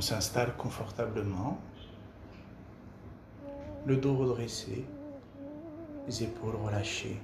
On s'installe confortablement, le dos redressé, les épaules relâchées.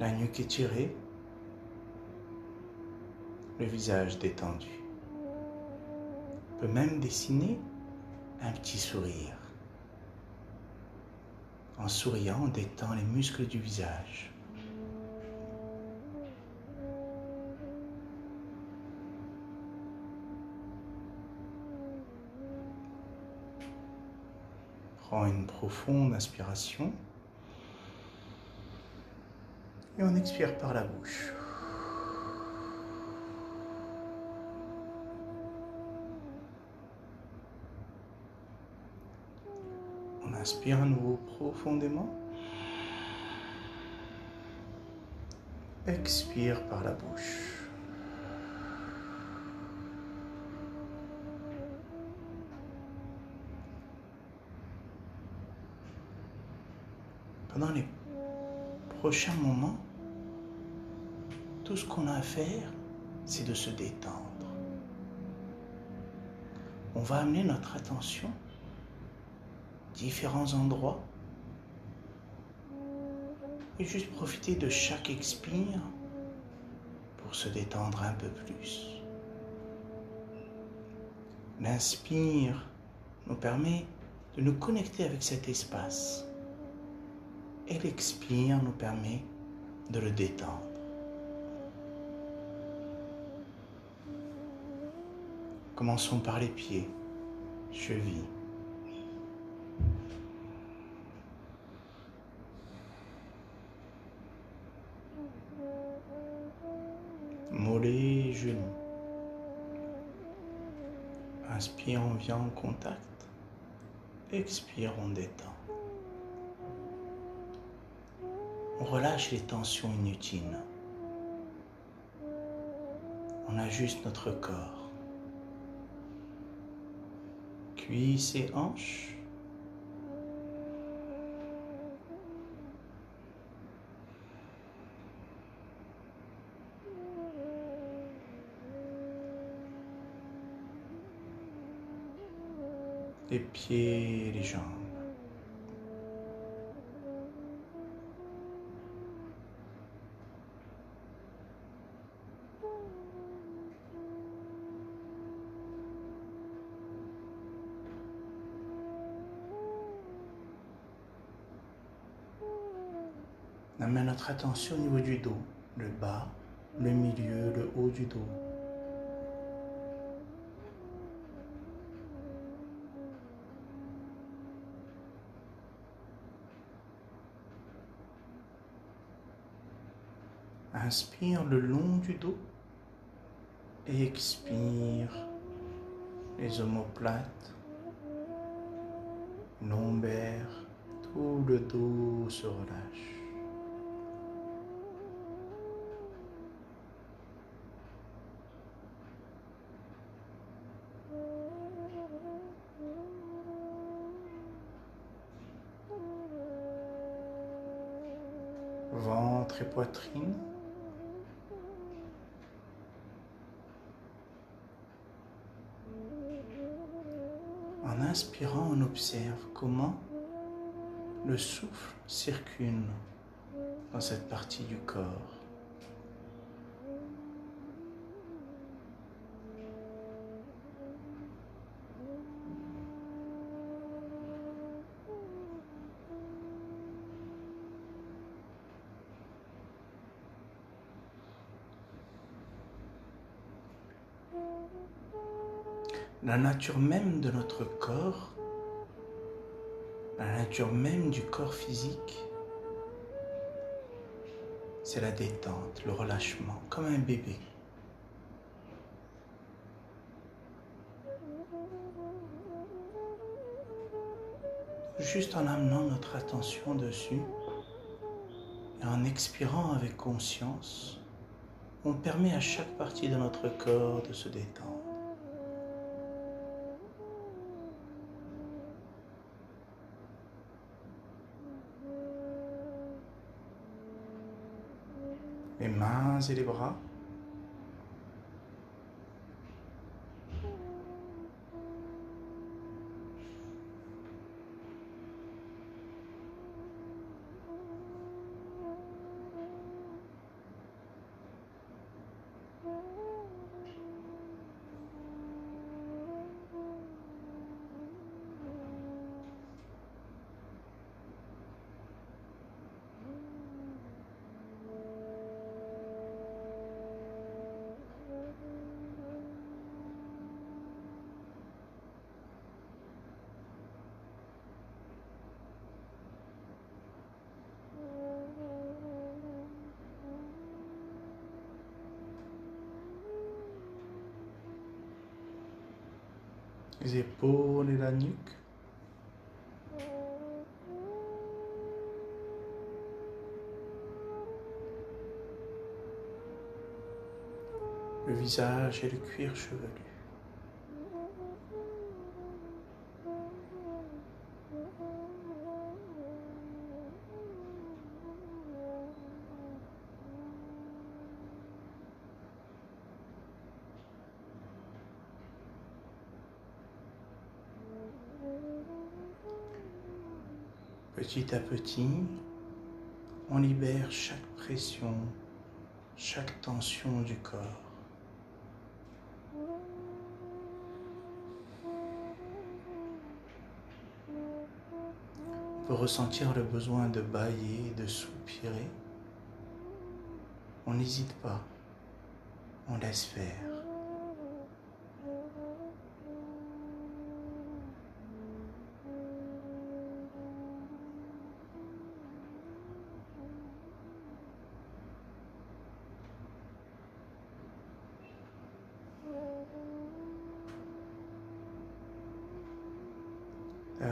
La nuque étirée, le visage détendu. On peut même dessiner un petit sourire. En souriant, on détend les muscles du visage. Prends une profonde inspiration et on expire par la bouche. Inspire à nouveau profondément. Expire par la bouche. Pendant les prochains moments, tout ce qu'on a à faire, c'est de se détendre. On va amener notre attention différents endroits et juste profiter de chaque expire pour se détendre un peu plus. L'inspire nous permet de nous connecter avec cet espace et l'expire nous permet de le détendre. Commençons par les pieds, chevilles, mollets, genoux. Inspire, on vient en contact. Expire, on détend. On relâche les tensions inutiles. On ajuste notre corps. Cuisses et hanches. les pieds, les jambes. On amène notre attention au niveau du dos, le bas, le milieu, le haut du dos. Inspire le long du dos. Expire les omoplates, lombaires, tout le dos se relâche. Ventre et poitrine. En inspirant, on observe comment le souffle circule dans cette partie du corps. La nature même de notre corps, la nature même du corps physique, c'est la détente, le relâchement, comme un bébé. Juste en amenant notre attention dessus et en expirant avec conscience, on permet à chaque partie de notre corps de se détendre. Mains et les bras. Les épaules et la nuque. Le visage et le cuir chevelu. Petit à petit, on libère chaque pression, chaque tension du corps. On peut ressentir le besoin de bailler, de soupirer. On n'hésite pas, on laisse faire.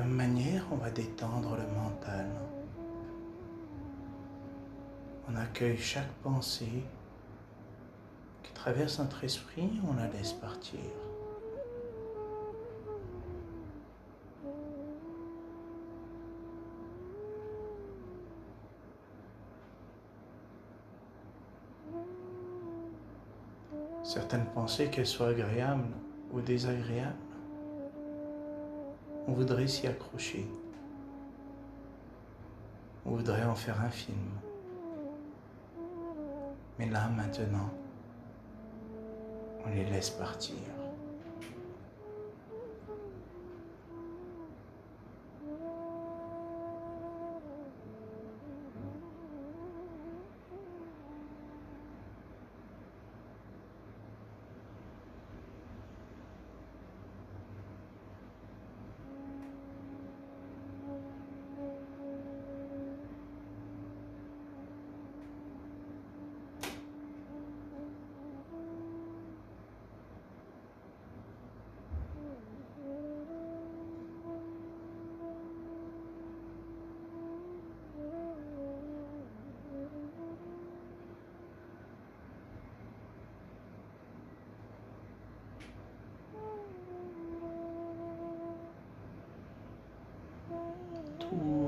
Manière, on va détendre le mental. On accueille chaque pensée qui traverse notre esprit, on la laisse partir. Certaines pensées, qu'elles soient agréables ou désagréables, on voudrait s'y accrocher. On voudrait en faire un film. Mais là, maintenant, on les laisse partir.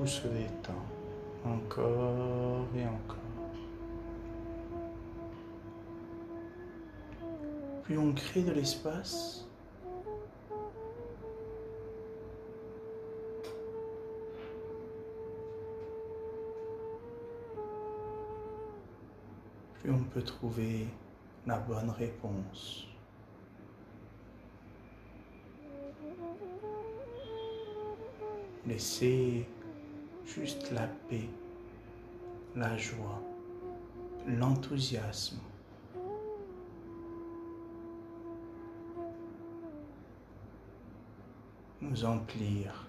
Se détend encore et encore. Plus on crée de l'espace, plus on peut trouver la bonne réponse. Laissez juste la paix, la joie, l'enthousiasme. nous emplir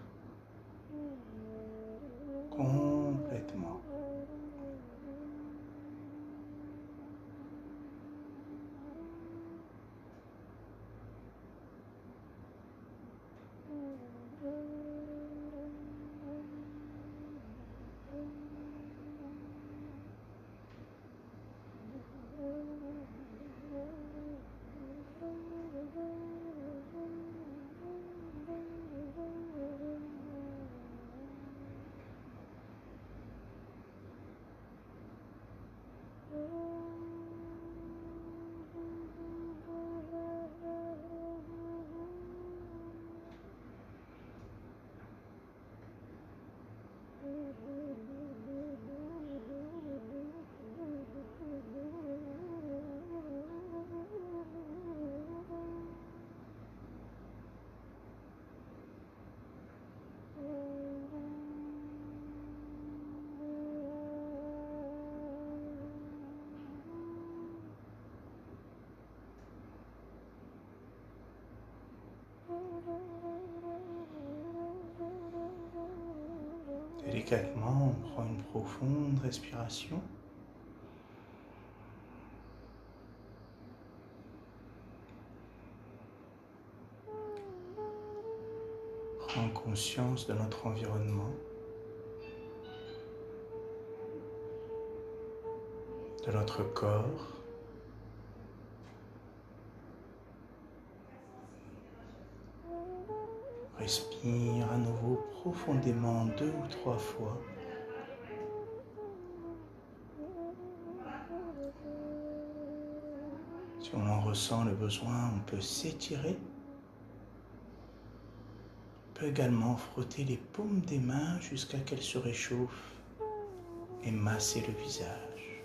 Délicatement, on prend une profonde respiration. Prends conscience de notre environnement, de notre corps. Respire à nouveau profondément deux ou trois fois. Si on en ressent le besoin, on peut s'étirer. On peut également frotter les paumes des mains jusqu'à qu'elles se réchauffent et masser le visage.